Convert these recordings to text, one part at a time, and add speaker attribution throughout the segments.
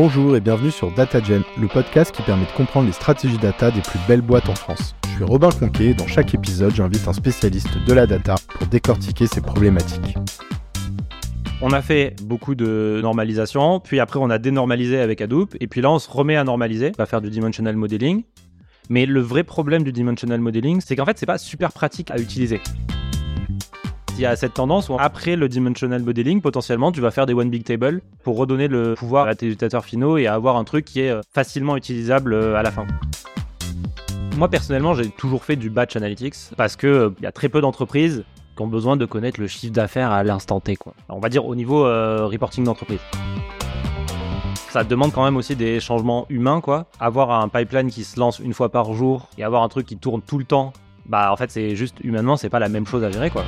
Speaker 1: Bonjour et bienvenue sur DataGen, le podcast qui permet de comprendre les stratégies data des plus belles boîtes en France. Je suis Robin Conquet et dans chaque épisode, j'invite un spécialiste de la data pour décortiquer ces problématiques.
Speaker 2: On a fait beaucoup de normalisation, puis après on a dénormalisé avec Hadoop, et puis là on se remet à normaliser, on va faire du dimensional modeling. Mais le vrai problème du dimensional modeling, c'est qu'en fait c'est pas super pratique à utiliser. Il y a cette tendance où après le dimensional modeling, potentiellement tu vas faire des one big table pour redonner le pouvoir à tes utilisateurs finaux et avoir un truc qui est euh, facilement utilisable euh, à la fin. Moi personnellement, j'ai toujours fait du batch analytics parce que euh, il y a très peu d'entreprises qui ont besoin de connaître le chiffre d'affaires à l'instant T. Quoi. On va dire au niveau euh, reporting d'entreprise. Ça demande quand même aussi des changements humains, quoi. Avoir un pipeline qui se lance une fois par jour et avoir un truc qui tourne tout le temps, bah en fait c'est juste humainement c'est pas la même chose à gérer, quoi.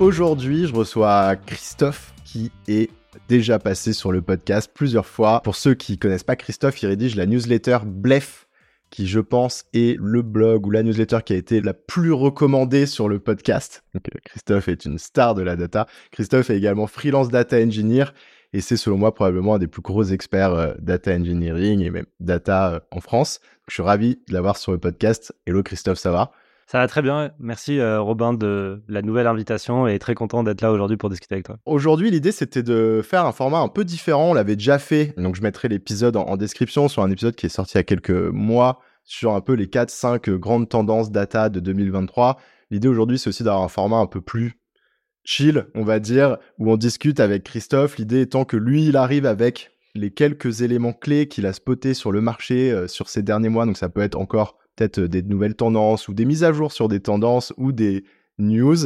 Speaker 1: Aujourd'hui, je reçois Christophe qui est déjà passé sur le podcast plusieurs fois. Pour ceux qui connaissent pas Christophe, il rédige la newsletter Blef qui je pense est le blog ou la newsletter qui a été la plus recommandée sur le podcast. Euh, Christophe est une star de la data. Christophe est également freelance data engineer et c'est selon moi probablement un des plus gros experts euh, data engineering et même data euh, en France. je suis ravi de l'avoir sur le podcast. Hello Christophe, ça va?
Speaker 2: Ça va très bien. Merci Robin de la nouvelle invitation et très content d'être là aujourd'hui pour discuter avec toi.
Speaker 1: Aujourd'hui, l'idée c'était de faire un format un peu différent. On l'avait déjà fait, donc je mettrai l'épisode en, en description sur un épisode qui est sorti il y a quelques mois sur un peu les 4-5 grandes tendances data de 2023. L'idée aujourd'hui, c'est aussi d'avoir un format un peu plus chill, on va dire, où on discute avec Christophe. L'idée étant que lui, il arrive avec les quelques éléments clés qu'il a spotés sur le marché euh, sur ces derniers mois. Donc ça peut être encore peut-être des nouvelles tendances ou des mises à jour sur des tendances ou des news.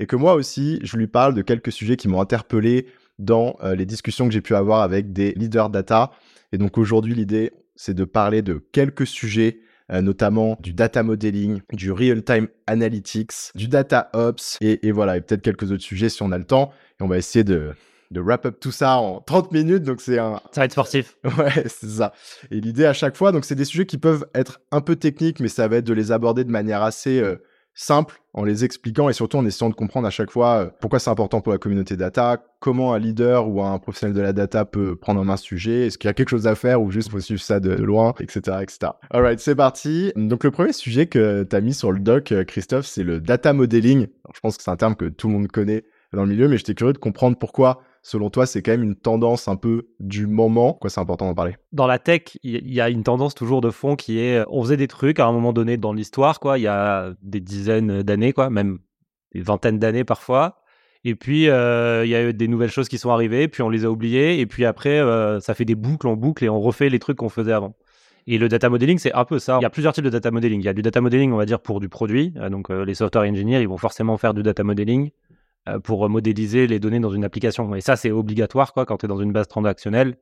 Speaker 1: Et que moi aussi, je lui parle de quelques sujets qui m'ont interpellé dans euh, les discussions que j'ai pu avoir avec des leaders data. Et donc aujourd'hui, l'idée, c'est de parler de quelques sujets euh, notamment du data modeling, du real-time analytics, du data ops, et, voilà, et peut-être quelques autres sujets si on a le temps. Et on va essayer de, de wrap up tout ça en 30 minutes. Donc c'est un.
Speaker 2: Ça va être sportif.
Speaker 1: Ouais, c'est ça. Et l'idée à chaque fois, donc c'est des sujets qui peuvent être un peu techniques, mais ça va être de les aborder de manière assez euh, simple en les expliquant et surtout en essayant de comprendre à chaque fois euh, pourquoi c'est important pour la communauté data, comment un leader ou un professionnel de la data peut prendre en main ce sujet, est-ce qu'il y a quelque chose à faire ou juste faut suivre ça de, loin, etc., etc. Alright, c'est parti. Donc le premier sujet que tu as mis sur le doc, euh, Christophe, c'est le data modeling. je pense que c'est un terme que tout le monde connaît dans le milieu, mais j'étais curieux de comprendre pourquoi selon toi, c'est quand même une tendance un peu du moment? Quoi, c'est important d'en parler
Speaker 2: Dans la tech, il y a une tendance toujours de fond qui est on faisait des trucs à un moment donné dans l'histoire, quoi, il y a des dizaines d'années, quoi, même des vingtaines d'années parfois. Et puis, euh, il y a eu des nouvelles choses qui sont arrivées, puis on les a oubliées, et puis après, euh, ça fait des boucles en boucle et on refait les trucs qu'on faisait avant. Et le data modeling, c'est un peu ça. Il y a plusieurs types de data modeling. Il y a du data modeling, on va dire, pour du produit. Euh, donc, les software engineers, ils vont forcément faire du data modeling. Euh, pour modéliser les données dans une application. Et ça, c'est obligatoire quoi, quand tu es dans une base transactionnelle.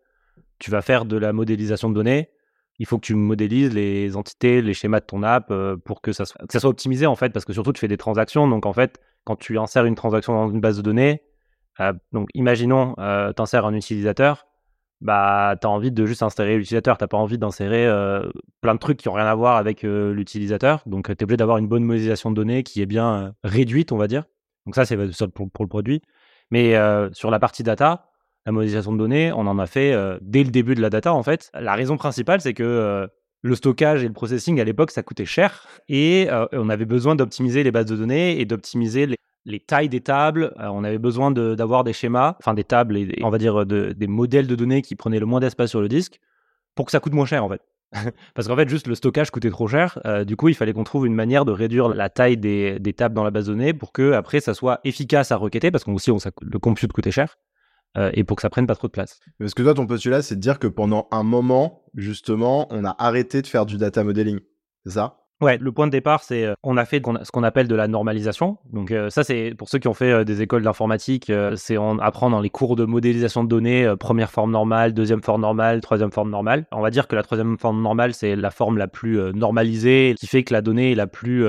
Speaker 2: Tu vas faire de la modélisation de données. Il faut que tu modélises les entités, les schémas de ton app euh, pour que ça, soit, optimisé en fait, parce que surtout tu fais des transactions. Donc en fait, quand tu insères une transaction dans une base de données, euh, donc imaginons, euh, tu insères un utilisateur, bah tu as envie de juste insérer l'utilisateur, tu pas envie d'insérer plein de trucs qui n'ont rien à voir avec l'utilisateur. Donc tu es obligé d'avoir une bonne modélisation de données qui est bien réduite, on va dire. Donc ça, c'est pour, pour, le produit. Mais sur la partie data, la modélisation de données, on en a fait dès le début de la data, en fait. La raison principale, c'est que le stockage et le processing, à l'époque, ça coûtait cher. Et on avait besoin d'optimiser les bases de données et d'optimiser les, tailles des tables. on avait besoin d'avoir des schémas, enfin des tables, et, on va dire des modèles de données qui prenaient le moins d'espace sur le disque pour que ça coûte moins cher, en fait. Parce qu'en fait, juste le stockage coûtait trop cher. Euh, du coup, il fallait qu'on trouve une manière de réduire la taille des, tables dans la base de données pour que après ça soit efficace à requêter, parce qu'on aussi le compute coûtait cher. Euh, et pour que ça prenne pas trop de place.
Speaker 1: Parce que toi, ton postulat, c'est de dire que pendant un moment, justement, on a arrêté de faire du data modeling. C'est ça?
Speaker 2: Ouais, le point de départ, c'est euh, on a fait ce qu'on appelle de la normalisation. Donc euh, ça, c'est pour ceux qui ont fait euh, des écoles d'informatique, c'est on apprend dans les cours de modélisation de données, première forme normale, deuxième forme normale, troisième forme normale. On va dire que la troisième forme normale, c'est la forme la plus normalisée, qui fait que la donnée est la plus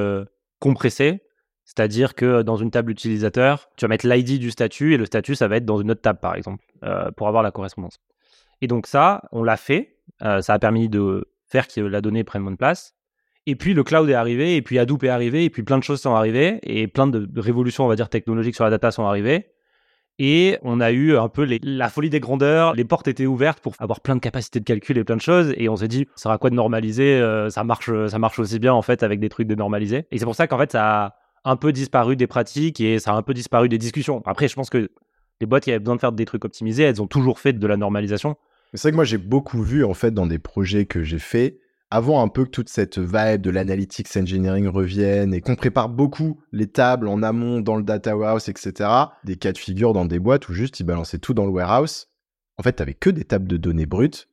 Speaker 2: compressée. C'est-à-dire que dans une table utilisateur, tu vas mettre l'ID du statut et le statut, ça va être dans une autre table, par exemple, pour avoir la correspondance. Et donc ça, on l'a fait. ça a permis de faire que la donnée prenne bonne place. Et puis le cloud est arrivé, et puis Hadoop est arrivé, et puis plein de choses sont arrivées, et plein de révolutions, on va dire, technologiques sur la data sont arrivées. Et on a eu un peu la folie des grandeurs. Les portes étaient ouvertes pour avoir plein de capacités de calcul et plein de choses. Et on s'est dit, ça sera quoi de normaliser Euh, Ça marche, ça marche aussi bien en fait avec des trucs dénormalisés. Et c'est pour ça qu'en fait, ça a un peu disparu des pratiques et ça a un peu disparu des discussions. Après, je pense que les boîtes qui avaient besoin de faire des trucs optimisés, elles ont toujours fait de la normalisation.
Speaker 1: C'est vrai que moi, j'ai beaucoup vu, en fait, dans des projets que j'ai faits, avant un peu que toute cette vibe de l'analytics engineering revienne et qu'on prépare beaucoup les tables en amont dans le data warehouse, etc. Des cas de figure dans des boîtes où juste ils balançaient tout dans le warehouse. En fait, t'avais que des tables de données brutes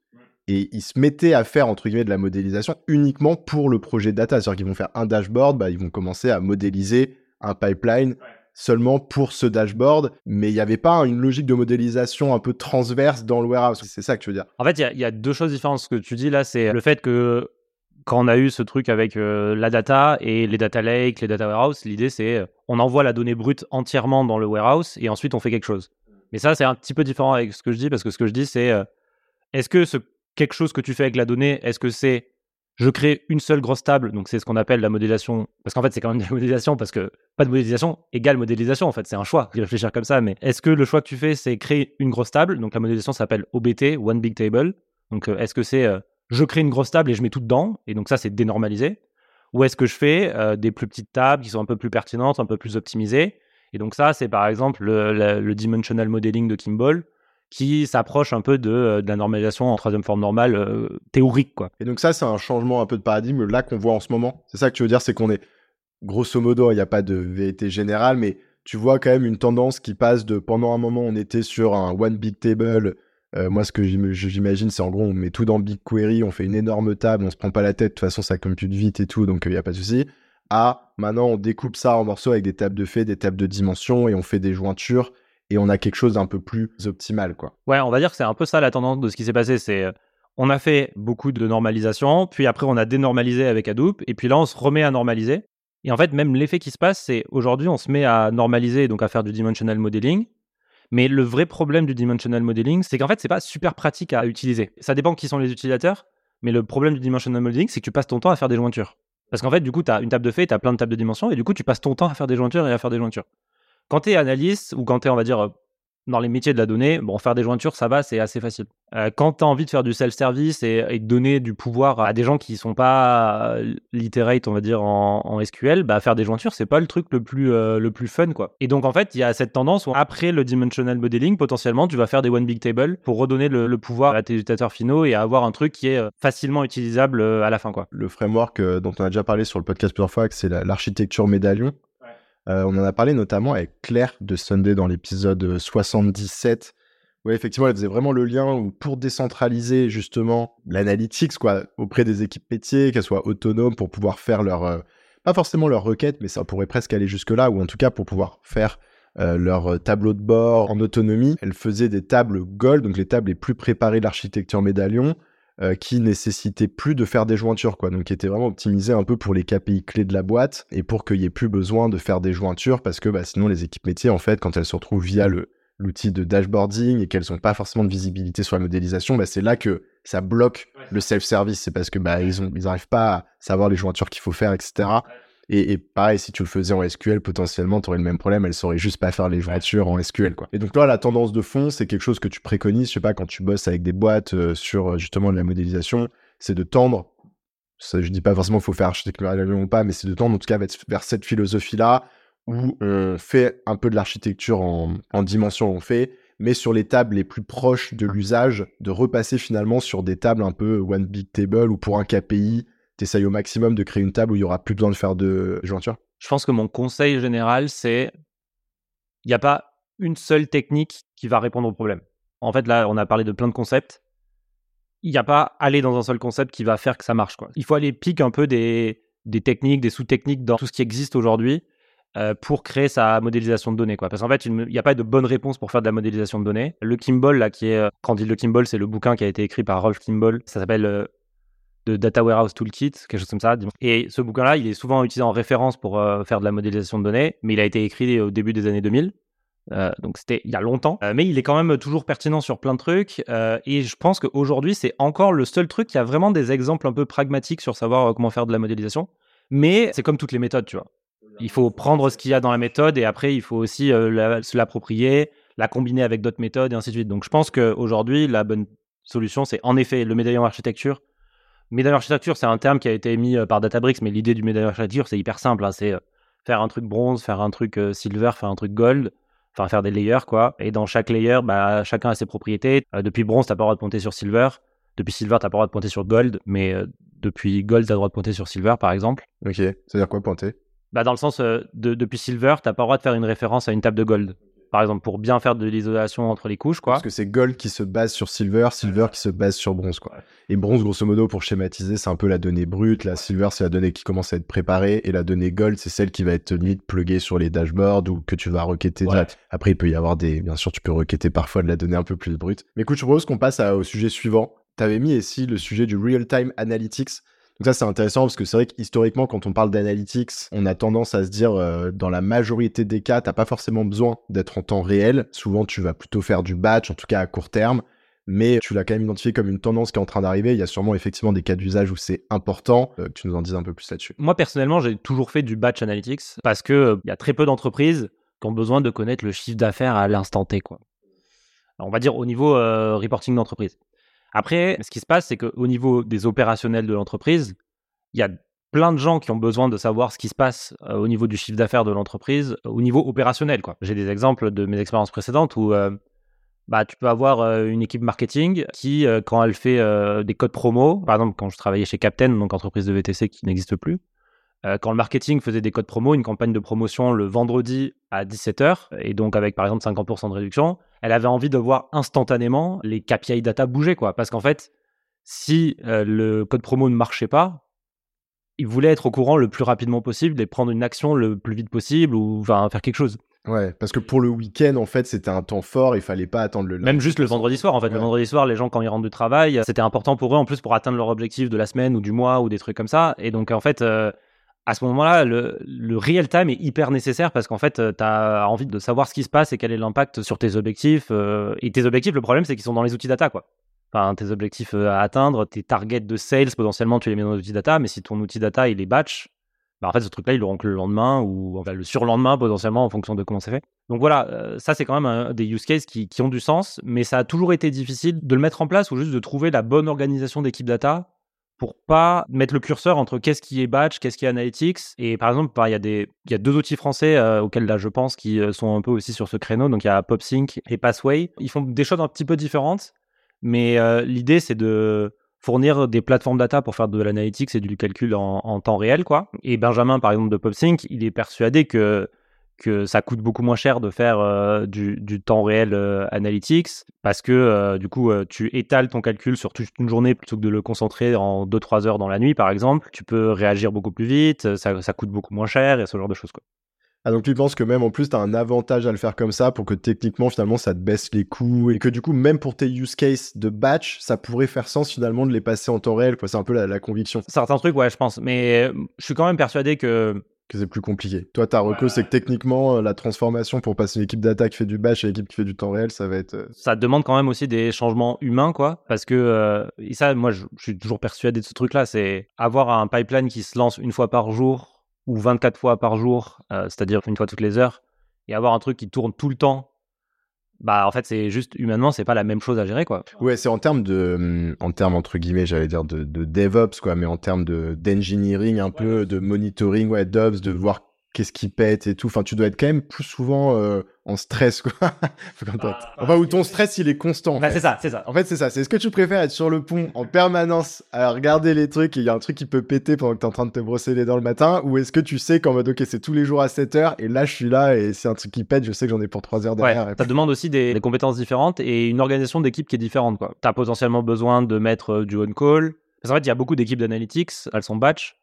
Speaker 1: et ils se mettaient à faire, entre guillemets, de la modélisation uniquement pour le projet data. C'est-à-dire qu'ils vont faire un dashboard, bah, ils vont commencer à modéliser un pipeline seulement pour ce dashboard, mais il n'y avait pas une logique de modélisation un peu transverse dans le warehouse. C'est ça que tu veux dire.
Speaker 2: En fait, il y a- deux choses différentes. Ce que tu dis là, c'est le fait que quand on a eu ce truc avec euh, la data et les data lakes, les data warehouse, l'idée c'est euh, on envoie la donnée brute entièrement dans le warehouse et ensuite on fait quelque chose. Mais ça, c'est un petit peu différent avec ce que je dis parce que ce que je dis, c'est euh, est-ce que ce quelque chose que tu fais avec la donnée, est-ce que c'est je crée une seule grosse table, donc c'est ce qu'on appelle la modélisation, parce qu'en fait c'est quand même de la modélisation, parce que pas de modélisation égale modélisation, en fait c'est un choix, d'y réfléchir comme ça, mais est-ce que le choix que tu fais c'est créer une grosse table, donc la modélisation s'appelle OBT, One Big Table, donc euh, est-ce que c'est euh, je crée une grosse table et je mets tout dedans, et donc ça c'est dénormalisé, ou est-ce que je fais euh, des plus petites tables qui sont un peu plus pertinentes, un peu plus optimisées, et donc ça c'est par exemple le, dimensional modeling de Kimball, qui s'approche un peu de, euh, de la normalisation en troisième forme normale euh, théorique, quoi.
Speaker 1: Et donc ça, c'est un changement un peu de paradigme là qu'on voit en ce moment. C'est ça que tu veux dire, c'est qu'on est grosso modo, il n'y a pas de vérité générale, mais tu vois quand même une tendance qui passe de pendant un moment on était sur un one big table. Euh, moi, ce que j'im- j'imagine, c'est en gros on met tout dans BigQuery, on fait une énorme table, on se prend pas la tête. De toute façon, ça compute vite et tout, donc il n'y a pas de souci. À maintenant, on découpe ça en morceaux avec des tables de fait, des tables de dimension et on fait des jointures et on a quelque chose d'un peu plus optimal, quoi.
Speaker 2: Ouais, on va dire que c'est un peu ça la tendance de ce qui s'est passé. C'est euh, on a fait beaucoup de normalisation, puis après on a dénormalisé avec Hadoop, et puis là on se remet à normaliser. Et en fait, même l'effet qui se passe, c'est aujourd'hui on se met à normaliser, donc à faire du dimensional modeling. Mais le vrai problème du dimensional modeling, c'est qu'en fait, c'est pas super pratique à utiliser. Ça dépend qui sont les utilisateurs, mais le problème du dimensional modeling, c'est que tu passes ton temps à faire des jointures. Parce qu'en fait, du coup, tu as une table de fait, tu as plein de tables de dimensions, et du coup, tu passes ton temps à faire des jointures et à faire des jointures. Quand tu es analyste, ou quand tu es, on va dire, euh, dans les métiers de la donnée, bon, faire des jointures, ça va, c'est assez facile. Euh, quand tu as envie de faire du self-service et, et donner du pouvoir à des gens qui sont pas euh, literate, on va dire, en, SQL, bah, faire des jointures, c'est pas le truc le plus, le plus fun, quoi. Et donc, en fait, il y a cette tendance où après le dimensional modeling, potentiellement, tu vas faire des one big table pour redonner le, le pouvoir à tes utilisateurs finaux et avoir un truc qui est facilement utilisable à la fin, quoi.
Speaker 1: le framework dont on a déjà parlé sur le podcast plusieurs fois, c'est la- l'architecture médaillon. Euh, on en a parlé notamment avec Claire de Sunday dans l'épisode euh, 77. Oui, effectivement, elle faisait vraiment le lien pour décentraliser justement l'analytics quoi, auprès des équipes métiers, qu'elles soient autonomes pour pouvoir faire leur, euh, pas forcément leurs requêtes, mais ça pourrait presque aller jusque-là, ou en tout cas pour pouvoir faire euh, leur euh, tableau de bord en autonomie. Elle faisait des tables gold, donc les tables les plus préparées de l'architecture médaillon, euh, qui nécessitait plus de faire des jointures, quoi. Donc, qui était vraiment optimisé un peu pour les KPI clés de la boîte et pour qu'il n'y ait plus besoin de faire des jointures parce que bah, sinon, les équipes métiers, en fait, quand elles se retrouvent via le l'outil de dashboarding et qu'elles n'ont pas forcément de visibilité sur la modélisation, bah, c'est là que ça bloque le self-service. C'est parce que bah, ils ont ils n'arrivent pas à savoir les jointures qu'il faut faire, etc. Et, pareil, si tu le faisais en SQL, potentiellement, tu aurais le même problème. Elle saurait juste pas faire les jointures en SQL, quoi. Et donc là, la tendance de fond, c'est quelque chose que tu préconises, je sais pas, quand tu bosses avec des boîtes euh, sur euh, justement de la modélisation, c'est de tendre. Ça, je dis pas forcément qu'il faut faire architecture ou pas, mais c'est de tendre en tout cas vers- vers cette philosophie-là où on fait un peu de l'architecture en, en dimension, on fait, mais sur les tables les plus proches de l'usage, de repasser finalement sur des tables un peu one big table ou pour un KPI, t'essayes au maximum de créer une table où il y aura plus besoin de faire de jointure.
Speaker 2: Je pense que mon conseil général, c'est il n'y a pas une seule technique qui va répondre au problème. En fait, là, on a parlé de plein de concepts. Il n'y a pas aller dans un seul concept qui va faire que ça marche. Quoi. Il faut aller piquer un peu des, des techniques, des sous-techniques dans tout ce qui existe aujourd'hui euh, pour créer sa modélisation de données. Quoi. Parce qu'en fait, il n'y a pas de bonne réponse pour faire de la modélisation de données. Le Kimball, là, qui est, euh, quand on dit le Kimball, c'est le bouquin qui a été écrit par Rolf Kimball. Ça s'appelle euh, The Data Warehouse Toolkit, quelque chose comme ça. Et ce bouquin-là, il est souvent utilisé en référence pour euh, faire de la modélisation de données, mais il a été écrit au début des années 2000. Euh, donc c'était il y a longtemps, Euh, mais il est quand même toujours pertinent sur plein de trucs. et je pense qu'aujourd'hui, c'est encore le seul truc qui a vraiment des exemples un peu pragmatiques sur savoir comment faire de la modélisation. Mais c'est comme toutes les méthodes, tu vois. Il faut prendre ce qu'il y a dans la méthode et après, il faut aussi se l'approprier, la combiner avec d'autres méthodes et ainsi de suite. Donc je pense qu'aujourd'hui, la bonne solution, c'est en effet le médaillon architecture. Médaillon architecture, c'est un terme qui a été émis par Databricks, mais l'idée du médaillon architecture, c'est hyper simple. Hein. c'est faire un truc bronze, faire un truc silver, faire un truc gold, enfin faire des layers quoi. Et dans chaque layer, bah, chacun a ses propriétés. depuis bronze, t'as pas le droit de pointer sur silver. Depuis silver, t'as pas le droit de pointer sur gold, mais depuis gold, t'as le droit de pointer sur silver par exemple.
Speaker 1: Ok, ça veut dire quoi pointer?
Speaker 2: Bah, dans le sens, de, depuis silver, t'as pas le droit de faire une référence à une table de gold par exemple, pour bien faire de l'isolation entre les couches, quoi.
Speaker 1: Parce que c'est Gold qui se base sur Silver, Silver qui se base sur Bronze, quoi. Et Bronze, grosso modo, pour schématiser, c'est un peu la donnée brute. La Silver, c'est la donnée qui commence à être préparée. Et la donnée Gold, c'est celle qui va être limite pluguée sur les dashboards ou que tu vas requêter. Après, il peut y avoir des... Bien sûr, tu peux requêter parfois de la donnée un peu plus brute. Mais écoute, je propose qu'on passe au sujet suivant. T'avais mis ici le sujet du real-time analytics. Donc ça, c'est intéressant parce que c'est vrai qu'historiquement, quand on parle d'analytics, on a tendance à se dire, euh, dans la majorité des cas, t'as pas forcément besoin d'être en temps réel. Souvent, tu vas plutôt faire du batch, en tout cas à court terme. Mais tu l'as quand même identifié comme une tendance qui est en train d'arriver. Il y a sûrement effectivement des cas d'usage où c'est important. Euh, que tu nous en dises un peu plus là-dessus.
Speaker 2: Moi, personnellement, j'ai toujours fait du batch analytics parce que euh, y a très peu d'entreprises qui ont besoin de connaître le chiffre d'affaires à l'instant T, quoi. on va dire au niveau reporting d'entreprise. Après, ce qui se passe, c'est qu'au niveau des opérationnels de l'entreprise, il y a plein de gens qui ont besoin de savoir ce qui se passe euh, au niveau du chiffre d'affaires de l'entreprise, au niveau opérationnel. J'ai des exemples de mes expériences précédentes où euh, bah, tu peux avoir euh, une équipe marketing qui, quand elle fait des codes promo, par exemple quand je travaillais chez Captain, donc entreprise de VTC qui n'existe plus, quand le marketing faisait des codes promo, une campagne de promotion le vendredi à 17h, et donc avec par exemple 50% de réduction, elle avait envie de voir instantanément les KPI data bouger, quoi. Parce qu'en fait, si le code promo ne marchait pas, il voulait être au courant le plus rapidement possible et prendre une action le plus vite possible ou enfin, faire quelque chose.
Speaker 1: Ouais, parce que pour le week-end, en fait, c'était un temps fort, il fallait pas attendre le
Speaker 2: Même juste le vendredi soir, en fait. Le vendredi soir, les gens, quand ils rentrent du travail, c'était important pour eux, en plus, pour atteindre leur objectif de la semaine ou du mois ou des trucs comme ça. Et donc, en fait, à ce moment-là, le, real time est hyper nécessaire parce qu'en fait, euh, tu as envie de savoir ce qui se passe et quel est l'impact sur tes objectifs. Euh, et tes objectifs, le problème, c'est qu'ils sont dans les outils data, quoi. Enfin, tes objectifs euh, à atteindre, tes targets de sales, potentiellement, tu les mets dans les outils data, mais si ton outil data, il est batch, bah en fait, ce truc-là, il l'auront que le lendemain ou enfin, le surlendemain, potentiellement, en fonction de comment c'est fait. Donc voilà, ça, c'est quand même des use cases qui, qui ont du sens, mais ça a toujours été difficile de le mettre en place ou juste de trouver la bonne organisation d'équipe data pour pas mettre le curseur entre qu'est-ce qui est batch, qu'est-ce qui est analytics. Et par exemple, bah, il y, a y a deux outils français euh, auxquels là je pense qui euh, sont un peu aussi sur ce créneau. Donc il y a PopSync et Passway. Ils font des choses un petit peu différentes, mais euh, l'idée c'est de fournir des plateformes data pour faire de l'analytics et du calcul en, en, temps réel, quoi. Et Benjamin, par exemple, de PopSync, il est persuadé que que ça coûte beaucoup moins cher de faire euh, du, temps réel euh, analytics parce que euh, du coup tu étales ton calcul sur toute une journée plutôt que de le concentrer en 2-3 heures dans la nuit par exemple. Tu peux réagir beaucoup plus vite, ça, coûte beaucoup moins cher et ce genre de choses quoi.
Speaker 1: Ah donc tu penses que même en plus tu as un avantage à le faire comme ça pour que techniquement finalement ça te baisse les coûts et que du coup même pour tes use cases de batch ça pourrait faire sens finalement de les passer en temps réel quoi c'est un peu la, la conviction.
Speaker 2: Certains trucs ouais je pense mais je suis quand même persuadé que
Speaker 1: que c'est plus compliqué. Toi, ta reco, c'est que techniquement, euh, la transformation pour passer l'équipe data qui fait du batch à l'équipe qui fait du temps réel, ça va être. Euh,
Speaker 2: ça demande quand même aussi des changements humains, quoi. Parce que, euh, et ça, moi, je, suis toujours persuadé de ce truc-là, c'est avoir un pipeline qui se lance une fois par jour ou 24 fois par jour, c'est-à-dire une fois toutes les heures, et avoir un truc qui tourne tout le temps bah en fait c'est juste humainement c'est pas la même chose à gérer quoi.
Speaker 1: Ouais, c'est en termes de en termes entre guillemets, j'allais dire de, de DevOps quoi, mais en termes de d'engineering un peu, de monitoring ouais, d'ops, de voir qu'est-ce qui pète et tout. Enfin, tu dois être quand même plus souvent euh, en stress, quoi. enfin, où ton stress, il est constant.
Speaker 2: Bah, c'est ça, c'est ça.
Speaker 1: En fait, c'est ça. C'est est-ce que tu préfères être sur le pont en permanence à regarder les trucs et il y a un truc qui peut péter pendant que tu es en train de te brosser les dents le matin ou est-ce que tu sais qu'en mode, ok, c'est tous les jours à 7 heures et là, je suis là et c'est un truc qui pète, je sais que j'en ai pour 3 heures derrière.
Speaker 2: Ouais, ça demande aussi des, compétences différentes et une organisation d'équipe qui est différente, quoi. Tu as potentiellement besoin de mettre euh, du on-call. Parce qu'en fait, il y a beaucoup d'équipes d'analytics, elles sont batch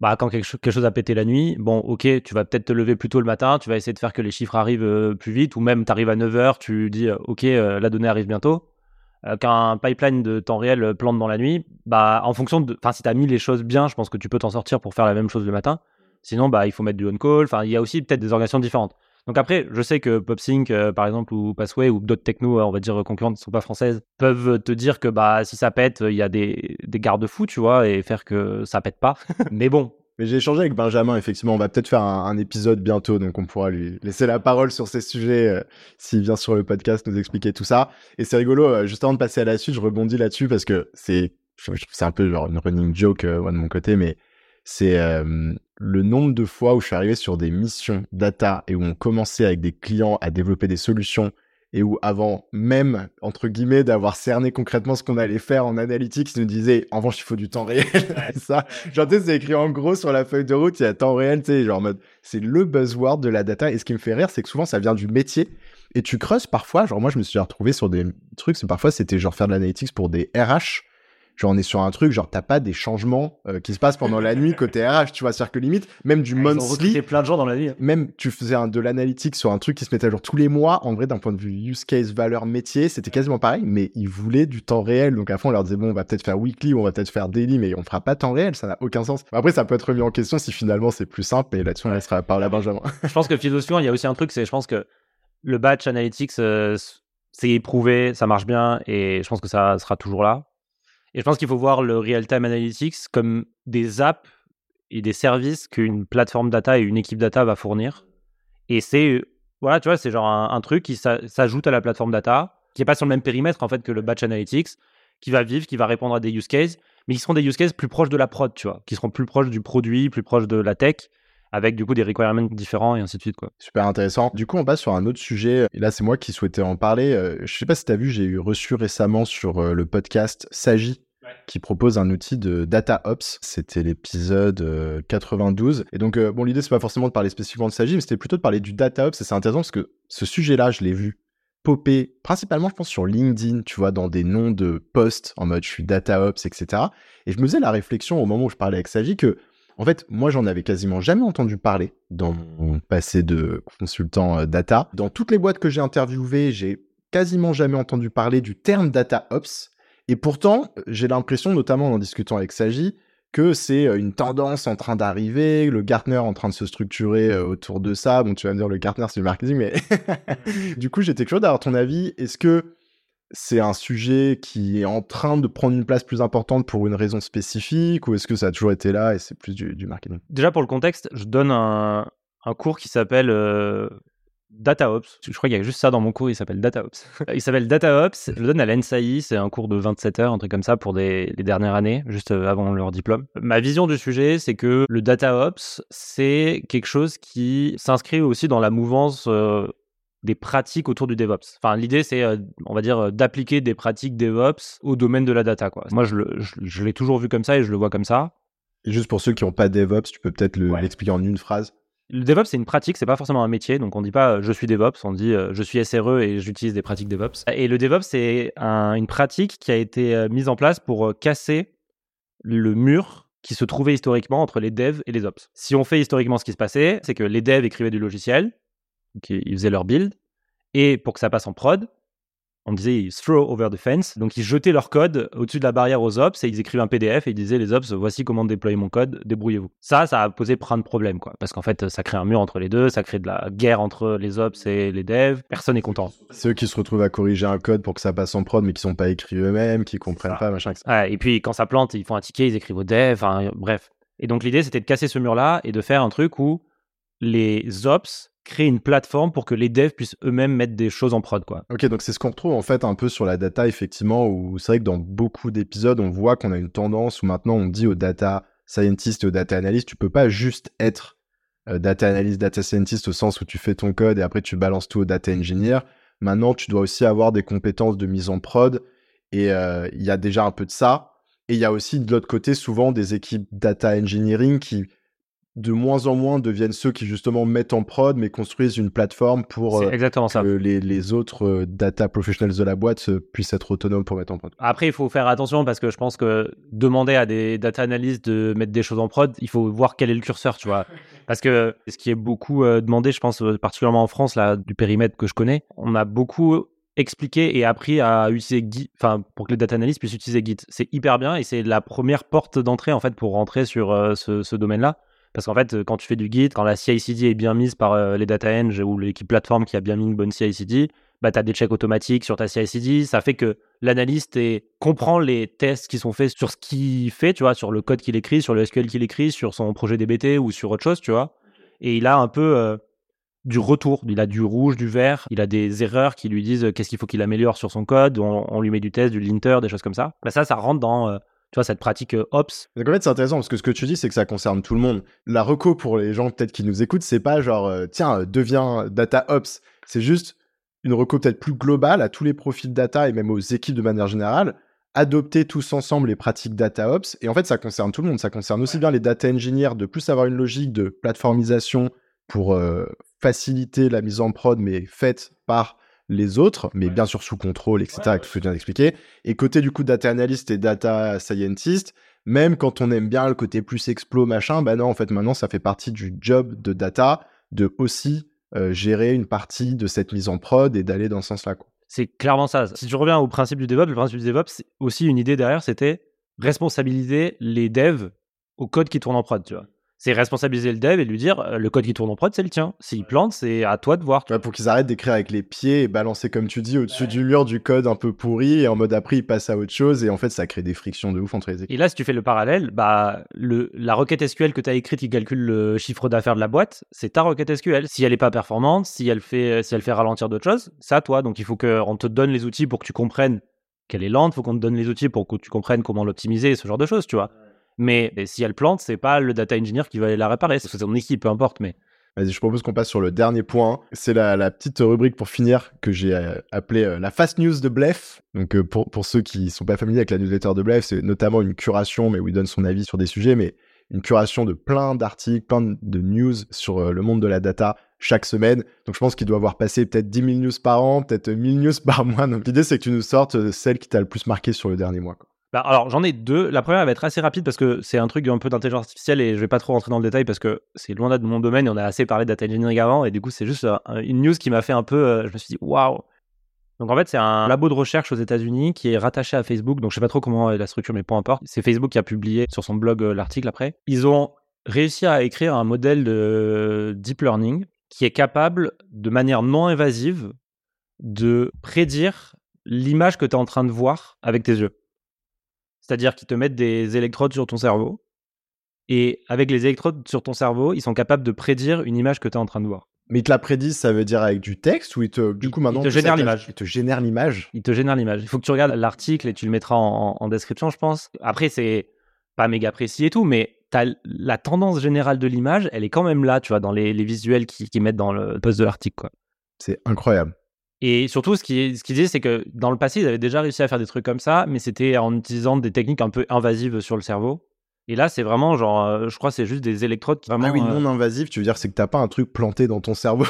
Speaker 2: bah, quand quelque, chose a pété la nuit, bon, ok, tu vas peut-être te lever plus tôt le matin, tu vas essayer de faire que les chiffres arrivent euh, plus vite, ou même tu arrives à 9h, tu dis, euh, ok, euh, la donnée arrive bientôt. quand un pipeline de temps réel plante dans la nuit, bah, en fonction de. Enfin, si tu as mis les choses bien, je pense que tu peux t'en sortir pour faire la même chose le matin. Sinon, bah, il faut mettre du on-call. Enfin, il y a aussi peut-être des organisations différentes. Donc après, je sais que PopSync, par exemple, ou Passway, ou d'autres technos, on va dire concurrentes qui ne sont pas françaises, peuvent te dire que bah, si ça pète, il y a des, des garde-fous, tu vois, et faire que ça pète pas. Mais bon,
Speaker 1: Mais j'ai échangé avec Benjamin, effectivement. On va peut-être faire un, épisode bientôt, donc on pourra lui laisser la parole sur ces sujets euh, s'il vient sur le podcast nous expliquer tout ça. Et c'est rigolo, euh, juste avant de passer à la suite, je rebondis là-dessus parce que c'est, c'est un peu genre une running joke euh, de mon côté, mais c'est le nombre de fois où je suis arrivé sur des missions data et où on commençait avec des clients à développer des solutions et où avant même, entre guillemets, d'avoir cerné concrètement ce qu'on allait faire en analytics, ils nous disaient, en revanche, il faut du temps réel. ça, genre, tu sais, c'est écrit en gros sur la feuille de route, il y a temps réel, tu sais, genre, mode, c'est le buzzword de la data. Et ce qui me fait rire, c'est que souvent, ça vient du métier. Et tu creuses parfois, genre, moi, je me suis retrouvé sur des trucs, c'est parfois, c'était genre faire de l'analytics pour des RH genre on est sur un truc genre t'as pas des changements euh, qui se passent pendant la nuit côté RH tu vois. C'est-à-dire que limite même du
Speaker 2: ah,
Speaker 1: monthly
Speaker 2: plein de gens dans la nuit
Speaker 1: même tu faisais un, de l'analytique sur un truc qui se mettait à jour tous les mois en vrai d'un point de vue use case valeur métier c'était quasiment pareil mais ils voulaient du temps réel. Donc à fond on leur disait bon on va peut-être faire weekly ou on va peut-être faire daily mais on fera pas temps réel ça n'a aucun sens. Après ça peut être remis en question si finalement c'est plus simple mais là-dessus on laissera parler à Benjamin.
Speaker 2: Je pense que philosophiquement il y a aussi un truc c'est je pense que le batch analytics euh, c'est éprouvé ça marche bien et je pense que ça sera toujours là et je pense qu'il faut voir le real-time analytics comme des apps et des services qu'une plateforme data et une équipe data va fournir. Et c'est, voilà, tu vois, c'est genre un, truc qui s'ajoute à la plateforme data, qui n'est pas sur le même périmètre en fait que le batch analytics, qui va vivre, qui va répondre à des use cases, mais qui seront des use cases plus proches de la prod, tu vois, qui seront plus proches du produit, plus proches de la tech avec du coup des requirements différents et ainsi de suite. Quoi.
Speaker 1: Super intéressant. Du coup, on passe sur un autre sujet. Et là, c'est moi qui souhaitais en parler. Euh, je sais pas si tu as vu, j'ai eu reçu récemment sur euh, le podcast Sagi qui propose un outil de data ops. C'était l'épisode 92. Euh, et donc, euh, bon, l'idée, c'est pas forcément de parler spécifiquement de Sagi, mais c'était plutôt de parler du data ops. Et c'est intéressant parce que ce sujet-là, je l'ai vu popper principalement, je pense, sur LinkedIn, tu vois, dans des noms de posts en mode je suis data ops, etc. Et je me faisais la réflexion au moment où je parlais avec Sagi que, en fait, moi, j'en avais quasiment jamais entendu parler dans mon passé de consultant euh, data. Dans toutes les boîtes que j'ai interviewées, j'ai quasiment jamais entendu parler du terme data ops. Et pourtant, j'ai l'impression, notamment en discutant avec Sagi, que c'est euh, une tendance en train d'arriver, le Gartner en train de se structurer euh, autour de ça. Bon, tu vas me dire, le Gartner, c'est du marketing, mais du coup, j'étais curieux d'avoir ton avis. Est-ce que c'est un sujet qui est en train de prendre une place plus importante pour une raison spécifique, ou est-ce que ça a toujours été là et c'est plus du, marketing?
Speaker 2: Déjà, pour le contexte, je donne un, cours qui s'appelle euh, DataOps. Je crois qu'il y a juste ça dans mon cours, il s'appelle DataOps. il s'appelle DataOps. Je le donne à l'ENSAI, c'est un cours de 27 heures, un truc comme ça pour les dernières années, juste euh, avant leur diplôme. Ma vision du sujet, c'est que le DataOps, c'est quelque chose qui s'inscrit aussi dans la mouvance euh, des pratiques autour du DevOps. Enfin, l'idée, c'est, euh, on va dire, d'appliquer des pratiques DevOps au domaine de la data. Quoi. Moi, je, l'ai toujours vu comme ça et je le vois comme ça.
Speaker 1: Et juste pour ceux qui n'ont pas DevOps, tu peux peut-être l'expliquer en une phrase
Speaker 2: le DevOps, c'est une pratique, c'est pas forcément un métier. Donc, on dit pas euh, je suis DevOps, on dit euh, je suis SRE et j'utilise des pratiques DevOps. Et le DevOps, c'est une pratique qui a été euh, mise en place pour casser le mur qui se trouvait historiquement entre les devs et les ops. Si on fait historiquement ce qui se passait, c'est que les devs écrivaient du logiciel, ils faisaient leur build, et pour que ça passe en prod, on disait throw over the fence. Donc ils jetaient leur code au-dessus de la barrière aux ops et ils écrivaient un PDF et ils disaient les ops, voici comment déployer mon code, débrouillez-vous. Ça, ça a posé plein de problèmes, quoi. Parce qu'en fait, ça crée un mur entre les deux, ça crée de la guerre entre les ops et les devs. Personne n'est content.
Speaker 1: Ceux qui se retrouvent à corriger un code pour que ça passe en prod, mais qui sont pas écrits eux-mêmes, qui comprennent pas, machin.
Speaker 2: et puis quand ça plante, ils font un ticket, ils écrivent au dev, bref. Et donc l'idée, c'était de casser ce mur-là et de faire un truc où les ops créer une plateforme pour que les devs puissent eux-mêmes mettre des choses en prod. Quoi.
Speaker 1: Ok, donc c'est ce qu'on retrouve en fait un peu sur la data, effectivement, où c'est vrai que dans beaucoup d'épisodes, on voit qu'on a une tendance où maintenant on dit aux data scientists et aux data analysts, tu peux pas juste être euh, data analyst, data scientist au sens où tu fais ton code et après tu balances tout au data engineer. Maintenant, tu dois aussi avoir des compétences de mise en prod et euh, il y a déjà un peu de ça. Et il y a aussi de l'autre côté souvent des équipes data engineering qui de moins en moins deviennent ceux qui justement mettent en prod mais construisent une plateforme pour
Speaker 2: euh, exactement
Speaker 1: que Les, autres euh, data professionals de la boîte euh, puissent être autonomes pour mettre en prod.
Speaker 2: Après, il faut faire attention parce que je pense que demander à des data analysts de mettre des choses en prod, il faut voir quel est le curseur, tu vois. Parce que ce qui est beaucoup demandé, je pense particulièrement en France, là, du périmètre que je connais, on a beaucoup expliqué et appris à utiliser Git, enfin pour que les data analysts puissent utiliser Git. C'est hyper bien et c'est la première porte d'entrée en fait pour rentrer sur ce domaine-là. Parce qu'en fait, quand tu fais du Git, quand la CI/CD est bien mise par euh, les data eng ou l'équipe plateforme qui a bien mis une bonne CI/CD, bah, tu des checks automatiques sur ta CI/CD. Ça fait que l'analyste comprend les tests qui sont faits sur ce qu'il fait, tu vois, sur le code qu'il écrit, sur le SQL qu'il écrit, sur son projet DBT ou sur autre chose, tu vois. Et il a un peu euh, du retour. Il a du rouge, du vert. Il a des erreurs qui lui disent qu'est-ce qu'il faut qu'il améliore sur son code. On, lui met du test, du linter, des choses comme ça. Bah, ça, ça rentre dans euh, tu vois, cette pratique euh, ops.
Speaker 1: Donc en fait, c'est intéressant parce que ce que tu dis, c'est que ça concerne tout le monde. La reco pour les gens peut-être qui nous écoutent, c'est pas genre, tiens, deviens data ops. C'est juste une reco peut-être plus globale à tous les profils data et même aux équipes de manière générale, adopter tous ensemble les pratiques data ops. Et en fait, ça concerne tout le monde. Ça concerne aussi bien les data engineers de plus avoir une logique de plateformisation pour euh, faciliter la mise en prod, mais faite par les autres, mais bien sûr sous contrôle, etc., avec tout ce que tu viens d'expliquer. Et côté du coup data analyst et data scientist, même quand on aime bien le côté plus explo, machin, bah non, en fait, maintenant, ça fait partie du job de data de aussi euh, gérer une partie de cette mise en prod et d'aller dans ce sens-là.
Speaker 2: C'est clairement ça. Si tu reviens au principe du DevOps, le principe du DevOps, c'est aussi une idée derrière, c'était responsabiliser les devs au code qui tourne en prod, tu vois c'est responsabiliser le dev et lui dire euh, le code qui tourne en prod, c'est le tien. S'il plante, c'est à toi de voir.
Speaker 1: pour qu'ils arrêtent d'écrire avec les pieds et balancer, comme tu dis, au-dessus du mur du code un peu pourri et en mode après, ils passent à autre chose et en fait, ça crée des frictions de ouf entre les équipes.
Speaker 2: Et là, si tu fais le parallèle, bah, le, la requête SQL que tu as écrite qui calcule le chiffre d'affaires de la boîte, c'est ta requête SQL. Si elle n'est pas performante, si elle fait, si elle fait ralentir d'autres choses, c'est à toi. Donc, il faut qu'on te donne les outils pour que tu comprennes qu'elle est lente, il faut qu'on te donne les outils pour que tu comprennes comment l'optimiser, ce genre de choses, tu vois. Mais si elle plante, c'est pas le data engineer qui va aller la réparer, c'est son équipe, peu importe. Mais
Speaker 1: Vas-y, je propose qu'on passe sur le dernier point. C'est la, petite rubrique pour finir que j'ai euh, appelée euh, la fast news de Blef. Donc, euh, pour, pour ceux qui sont pas familiers avec la newsletter de Blef, c'est notamment une curation, mais où il donne son avis sur des sujets, mais une curation de plein d'articles, plein de news sur le monde de la data chaque semaine. Donc, je pense qu'il doit avoir passé peut-être 10 000 news par an, peut-être 1000 news par mois. Donc, l'idée, c'est que tu nous sortes celle qui t'a le plus marqué sur le dernier mois.
Speaker 2: Bah, alors j'en ai deux. La première va être assez rapide parce que c'est un truc un peu d'intelligence artificielle et je vais pas trop rentrer dans le détail parce que c'est loin d'être mon domaine et on a assez parlé de data engineering avant et du coup c'est juste une news qui m'a fait un peu. Euh, je me suis dit waouh. Donc en fait c'est un labo de recherche aux États-Unis qui est rattaché à Facebook. Donc je sais pas trop comment est la structure mais peu importe. C'est Facebook qui a publié sur son blog euh, l'article après. Ils ont réussi à écrire un modèle de deep learning qui est capable de manière non invasive de prédire l'image que tu es en train de voir avec tes yeux. C'est-à-dire qu'ils te mettent des électrodes sur ton cerveau. Et avec les électrodes sur ton cerveau, ils sont capables de prédire une image que tu es en train de voir.
Speaker 1: Mais ils te la prédisent, ça veut dire avec du texte ou ils te, du coup maintenant,
Speaker 2: te génèrent l'image.
Speaker 1: Ils te génèrent l'image?
Speaker 2: Ils te génèrent l'image. Il faut que tu regardes l'article et tu le mettras en, description, je pense. Après, c'est pas méga précis et tout, mais as la tendance générale de l'image, elle est quand même là, tu vois, dans les, visuels qu'ils qui mettent dans le post de l'article, quoi.
Speaker 1: C'est incroyable.
Speaker 2: Et surtout, ce qu'ils ce disaient, c'est que dans le passé, ils avaient déjà réussi à faire des trucs comme ça, mais c'était en utilisant des techniques un peu invasives sur le cerveau. Et là, c'est vraiment genre, euh, je crois, c'est juste des électrodes vraiment.
Speaker 1: Ah oui, non invasifs, tu veux dire, c'est que t'as pas un truc planté dans ton cerveau.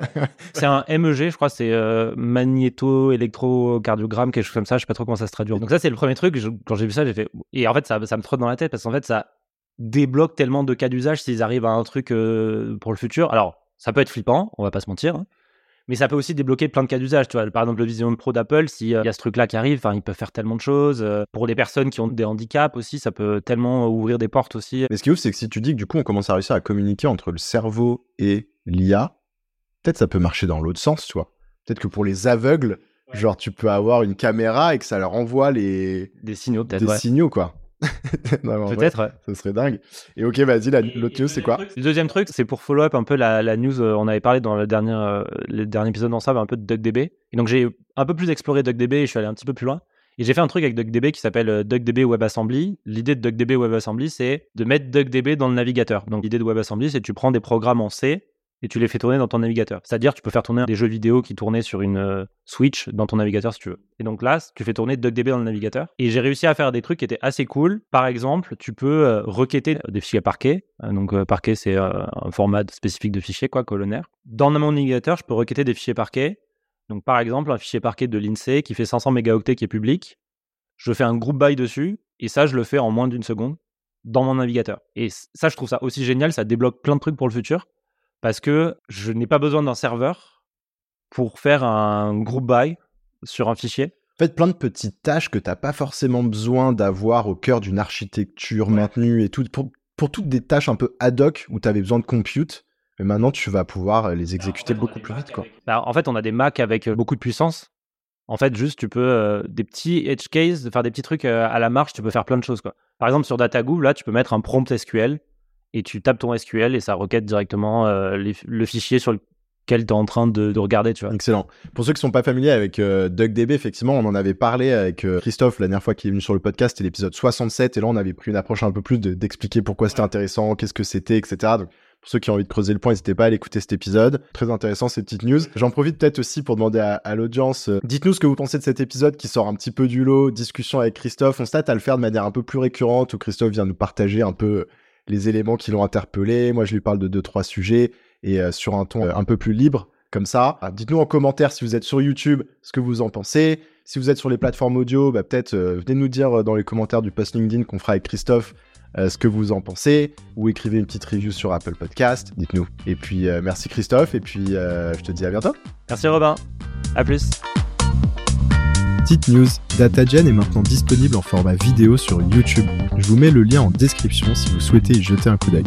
Speaker 2: c'est un MEG, je crois, c'est euh, magnéto-électrocardiogramme, quelque chose comme ça, je sais pas trop comment ça se traduit. Donc ça, c'est le premier truc. quand j'ai vu ça, j'ai fait. Et en fait, ça, ça me trotte dans la tête parce qu'en fait, ça débloque tellement de cas d'usage s'ils arrivent à un truc euh, pour le futur. Alors, ça peut être flippant, on va pas se mentir. Hein mais ça peut aussi débloquer plein de cas d'usage. Tu vois, par exemple, le Vision Pro d'Apple, s'il euh, y a ce truc-là qui arrive, enfin, ils peuvent faire tellement de choses. Euh, pour les personnes qui ont des handicaps aussi, ça peut tellement ouvrir des portes aussi.
Speaker 1: Mais ce qui est ouf, c'est que si tu dis que du coup, on commence à réussir à communiquer entre le cerveau et l'IA, peut-être ça peut marcher dans l'autre sens, tu vois. Peut-être que pour les aveugles, genre, tu peux avoir une caméra et que ça leur envoie les...
Speaker 2: Des signaux, peut-être.
Speaker 1: Des signaux, quoi.
Speaker 2: Peut-être.
Speaker 1: Ce serait dingue. Et ok, vas-y, l'autre news, c'est quoi
Speaker 2: Le deuxième truc, c'est pour follow up un peu la, news. Euh, on avait parlé dans le dernier, euh, le dernier épisode ensemble un peu de DuckDB. Et donc, j'ai un peu plus exploré DuckDB et je suis allé un petit peu plus loin. Et j'ai fait un truc avec DuckDB qui s'appelle euh, DuckDB WebAssembly. L'idée de DuckDB WebAssembly, c'est de mettre DuckDB dans le navigateur. Donc, l'idée de WebAssembly, c'est que tu prends des programmes en C et tu les fais tourner dans ton navigateur. C'est-à-dire, tu peux faire tourner des jeux vidéo qui tournaient sur une euh, Switch dans ton navigateur si tu veux. Et donc là, tu fais tourner DuckDB dans le navigateur. Et j'ai réussi à faire des trucs qui étaient assez cool. Par exemple, tu peux euh, requêter des fichiers parquet. Euh, donc parquet, c'est un format spécifique de fichier, quoi, colonnaire. Dans mon navigateur, je peux requêter des fichiers parquet. Donc par exemple, un fichier parquet de l'INSEE qui fait 500 mégaoctets qui est public. Je fais un group by dessus. Et ça, je le fais en moins d'une seconde dans mon navigateur. Et ça, je trouve ça aussi génial. Ça débloque plein de trucs pour le futur parce que je n'ai pas besoin d'un serveur pour faire un group by sur un fichier.
Speaker 1: Faites plein de petites tâches que tu n'as pas forcément besoin d'avoir au cœur d'une architecture maintenue et tout. Pour, toutes des tâches un peu ad hoc où tu avais besoin de compute, mais maintenant tu vas pouvoir les exécuter beaucoup plus vite. Quoi.
Speaker 2: Bah, en fait, on a des Mac avec beaucoup de puissance. En fait, juste, tu peux des petits edge cases, faire des petits trucs à la marche, tu peux faire plein de choses. Quoi. Par exemple, sur DataGoo, là, tu peux mettre un prompt SQL et tu tapes ton SQL et ça requête directement le fichier sur lequel tu es en train de, regarder. Tu vois.
Speaker 1: Excellent. Pour ceux qui sont pas familiers avec DuckDB, effectivement, on en avait parlé avec Christophe la dernière fois qu'il est venu sur le podcast, c'était l'épisode 67, et là, on avait pris une approche un peu plus d'expliquer pourquoi c'était intéressant, qu'est-ce que c'était, etc. Donc, pour ceux qui ont envie de creuser le point, n'hésitez pas à aller écouter cet épisode. Très intéressant ces petites news. J'en profite peut-être aussi pour demander à, l'audience, dites-nous ce que vous pensez de cet épisode qui sort un petit peu du lot, discussion avec Christophe. On stade à le faire de manière un peu plus récurrente où Christophe vient nous partager un peu les éléments qui l'ont interpellé. Moi, je lui parle de deux, trois sujets et euh, sur un ton euh, un peu plus libre, comme ça. Ah, dites-nous en commentaire si vous êtes sur YouTube ce que vous en pensez. Si vous êtes sur les plateformes audio, bah, peut-être euh, venez nous dire dans les commentaires du post LinkedIn qu'on fera avec Christophe ce que vous en pensez ou écrivez une petite review sur Apple Podcast. Dites-nous. Et puis, merci Christophe et puis je te dis à bientôt.
Speaker 2: Merci Robin. À plus.
Speaker 1: Petite news, DataGen est maintenant disponible en format vidéo sur YouTube. Je vous mets le lien en description si vous souhaitez y jeter un coup d'œil.